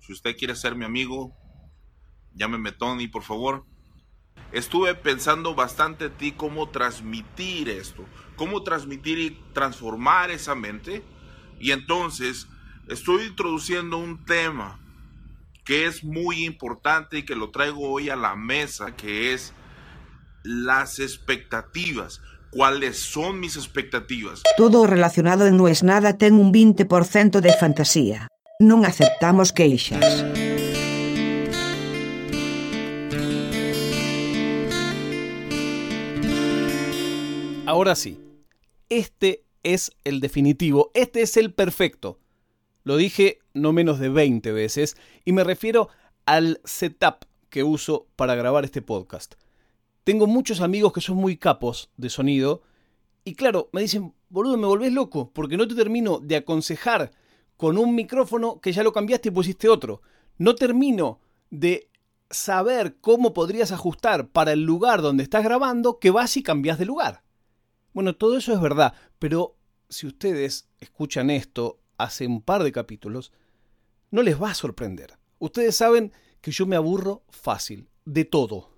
Si usted quiere ser mi amigo, llámeme Tony, por favor. Estuve pensando bastante ti cómo transmitir esto, cómo transmitir y transformar esa mente. Y entonces estoy introduciendo un tema que es muy importante y que lo traigo hoy a la mesa, que es las expectativas. ¿Cuáles son mis expectativas? Todo relacionado No es nada ten un 20% de fantasía. Non aceptamos queixas. Ahora sí, este es el definitivo, este es el perfecto. Lo dije no menos de 20 veces y me refiero al setup que uso para grabar este podcast. Tengo muchos amigos que son muy capos de sonido y claro, me dicen, boludo, me volvés loco porque no te termino de aconsejar con un micrófono que ya lo cambiaste y pusiste otro. No termino de saber cómo podrías ajustar para el lugar donde estás grabando que vas y cambias de lugar. Bueno, todo eso es verdad, pero si ustedes escuchan esto hace un par de capítulos, no les va a sorprender. Ustedes saben que yo me aburro fácil, de todo.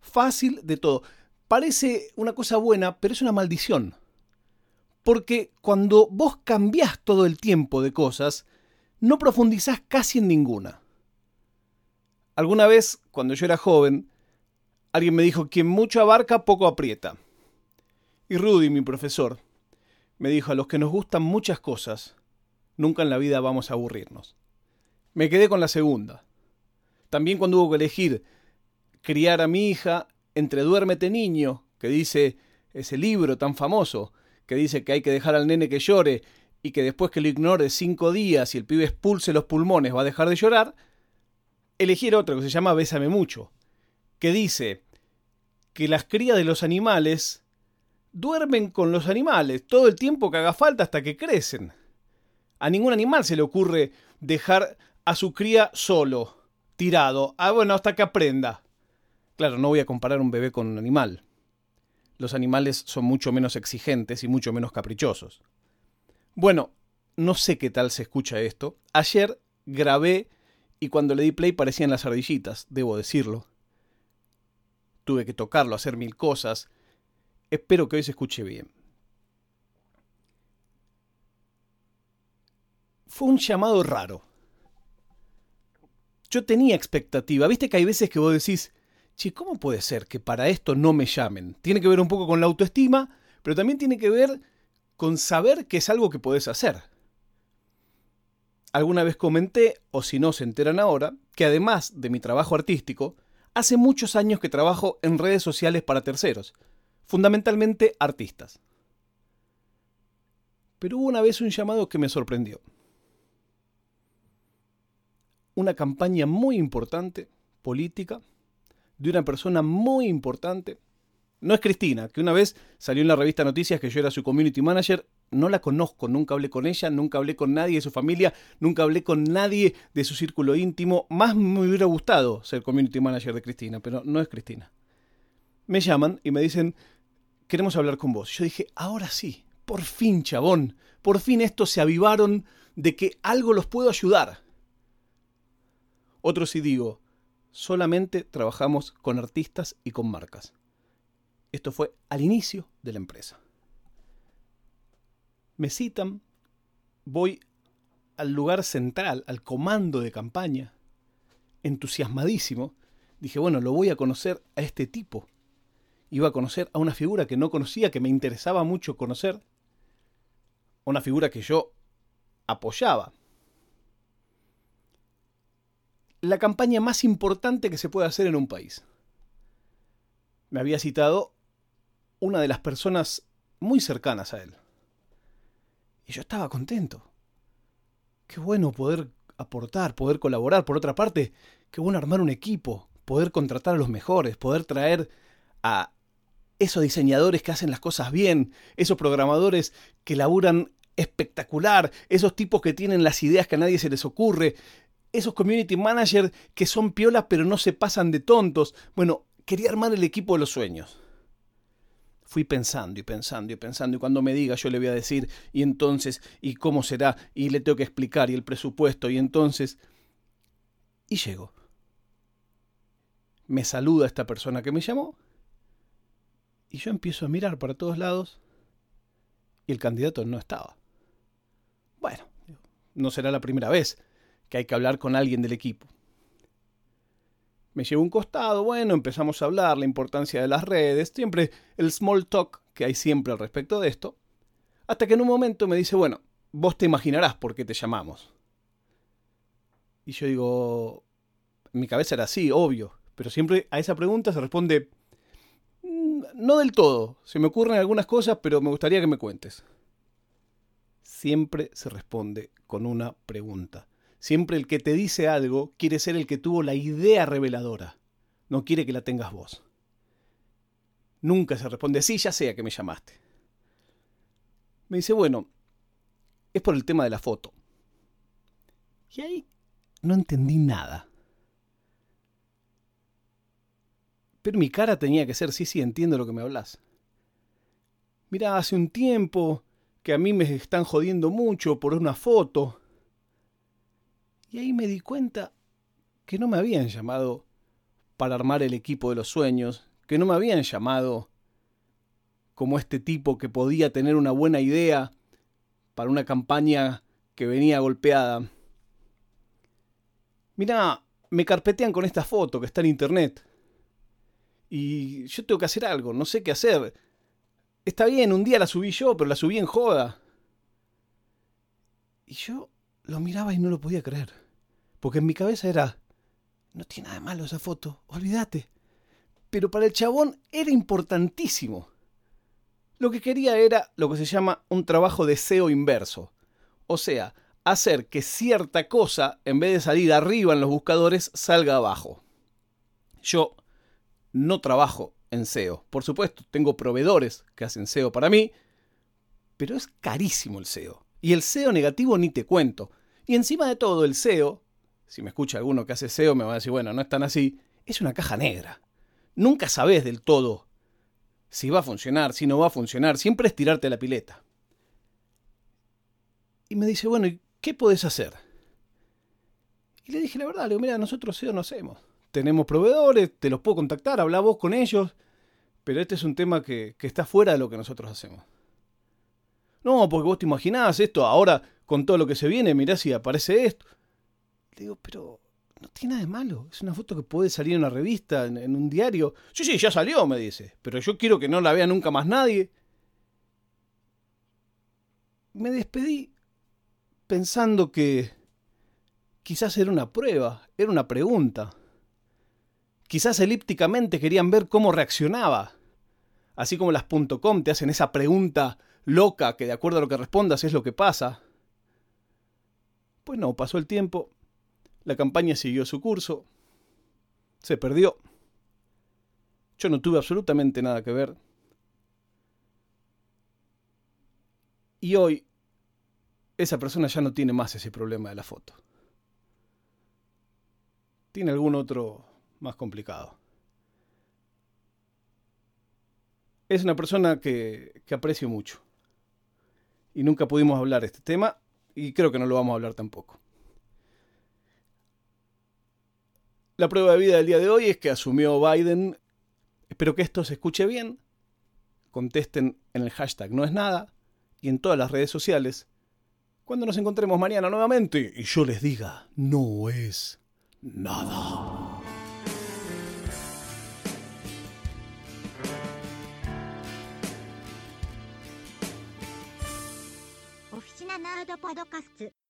Fácil de todo. Parece una cosa buena, pero es una maldición. Porque cuando vos cambiás todo el tiempo de cosas, no profundizás casi en ninguna. Alguna vez, cuando yo era joven, alguien me dijo, quien mucho abarca, poco aprieta. Y Rudy, mi profesor, me dijo, a los que nos gustan muchas cosas, nunca en la vida vamos a aburrirnos. Me quedé con la segunda. También cuando hubo que elegir criar a mi hija entre Duérmete niño, que dice ese libro tan famoso, que dice que hay que dejar al nene que llore y que después que lo ignore cinco días y el pibe expulse los pulmones va a dejar de llorar, elegir otro que se llama Bésame mucho, que dice que las crías de los animales duermen con los animales todo el tiempo que haga falta hasta que crecen. A ningún animal se le ocurre dejar a su cría solo, tirado. Ah, bueno, hasta que aprenda. Claro, no voy a comparar un bebé con un animal. Los animales son mucho menos exigentes y mucho menos caprichosos. Bueno, no sé qué tal se escucha esto. Ayer grabé y cuando le di play parecían las ardillitas, debo decirlo. Tuve que tocarlo, hacer mil cosas, Espero que hoy se escuche bien. Fue un llamado raro. Yo tenía expectativa. Viste que hay veces que vos decís, che, ¿cómo puede ser que para esto no me llamen? Tiene que ver un poco con la autoestima, pero también tiene que ver con saber que es algo que podés hacer. Alguna vez comenté, o si no se enteran ahora, que además de mi trabajo artístico, hace muchos años que trabajo en redes sociales para terceros fundamentalmente artistas. Pero hubo una vez un llamado que me sorprendió. Una campaña muy importante, política, de una persona muy importante. No es Cristina, que una vez salió en la revista Noticias que yo era su community manager. No la conozco, nunca hablé con ella, nunca hablé con nadie de su familia, nunca hablé con nadie de su círculo íntimo. Más me hubiera gustado ser community manager de Cristina, pero no es Cristina. Me llaman y me dicen, queremos hablar con vos. Yo dije, ahora sí, por fin, chabón, por fin estos se avivaron de que algo los puedo ayudar. Otros sí digo, solamente trabajamos con artistas y con marcas. Esto fue al inicio de la empresa. Me citan, voy al lugar central, al comando de campaña, entusiasmadísimo. Dije, bueno, lo voy a conocer a este tipo iba a conocer a una figura que no conocía, que me interesaba mucho conocer, una figura que yo apoyaba. La campaña más importante que se puede hacer en un país. Me había citado una de las personas muy cercanas a él. Y yo estaba contento. Qué bueno poder aportar, poder colaborar. Por otra parte, qué bueno armar un equipo, poder contratar a los mejores, poder traer a esos diseñadores que hacen las cosas bien, esos programadores que laburan espectacular, esos tipos que tienen las ideas que a nadie se les ocurre, esos community managers que son piolas pero no se pasan de tontos. Bueno, quería armar el equipo de los sueños. Fui pensando y pensando y pensando y cuando me diga yo le voy a decir y entonces y cómo será y le tengo que explicar y el presupuesto y entonces Y llego. Me saluda esta persona que me llamó. Y yo empiezo a mirar para todos lados. Y el candidato no estaba. Bueno, no será la primera vez que hay que hablar con alguien del equipo. Me llevo un costado, bueno, empezamos a hablar, la importancia de las redes, siempre el small talk que hay siempre al respecto de esto, hasta que en un momento me dice, bueno, vos te imaginarás por qué te llamamos. Y yo digo, mi cabeza era así, obvio, pero siempre a esa pregunta se responde, mm, no del todo, se me ocurren algunas cosas, pero me gustaría que me cuentes. Siempre se responde con una pregunta. Siempre el que te dice algo quiere ser el que tuvo la idea reveladora. No quiere que la tengas vos. Nunca se responde, sí, ya sea que me llamaste. Me dice, bueno, es por el tema de la foto. Y ahí no entendí nada. Pero mi cara tenía que ser, sí, sí, entiendo lo que me hablas. Mira, hace un tiempo que a mí me están jodiendo mucho por una foto. Y ahí me di cuenta que no me habían llamado para armar el equipo de los sueños, que no me habían llamado como este tipo que podía tener una buena idea para una campaña que venía golpeada. Mirá, me carpetean con esta foto que está en internet. Y yo tengo que hacer algo, no sé qué hacer. Está bien, un día la subí yo, pero la subí en joda. Y yo lo miraba y no lo podía creer. Porque en mi cabeza era, no tiene nada de malo esa foto, olvídate. Pero para el chabón era importantísimo. Lo que quería era lo que se llama un trabajo de SEO inverso. O sea, hacer que cierta cosa, en vez de salir arriba en los buscadores, salga abajo. Yo no trabajo en SEO. Por supuesto, tengo proveedores que hacen SEO para mí, pero es carísimo el SEO. Y el SEO negativo ni te cuento. Y encima de todo, el SEO, si me escucha alguno que hace SEO, me va a decir, bueno, no es tan así, es una caja negra. Nunca sabes del todo si va a funcionar, si no va a funcionar, siempre es tirarte la pileta. Y me dice, bueno, ¿y qué podés hacer? Y le dije la verdad, le digo, mira, nosotros SEO no hacemos. Tenemos proveedores, te los puedo contactar, habla vos con ellos, pero este es un tema que, que está fuera de lo que nosotros hacemos. No, porque vos te imaginás esto, ahora con todo lo que se viene, mirá si aparece esto. Le digo, pero no tiene nada de malo. Es una foto que puede salir en una revista, en, un diario. Sí, sí, ya salió, me dice. Pero yo quiero que no la vea nunca más nadie. Me despedí pensando que quizás era una prueba, era una pregunta. Quizás elípticamente querían ver cómo reaccionaba. Así como las .com te hacen esa pregunta loca que de acuerdo a lo que respondas es lo que pasa. Pues no, pasó el tiempo la campaña siguió su curso. Se perdió. Yo no tuve absolutamente nada que ver. Y hoy esa persona ya no tiene más ese problema de la foto. Tiene algún otro más complicado. Es una persona que, que aprecio mucho. Y nunca pudimos hablar de este tema y creo que no lo vamos a hablar tampoco. La prueba de vida del día de hoy es que asumió Biden. Espero que esto se escuche bien. Contesten en el hashtag no es nada y en todas las redes sociales. Cuando nos encontremos mañana nuevamente y yo les diga no es nada. パドカスツ。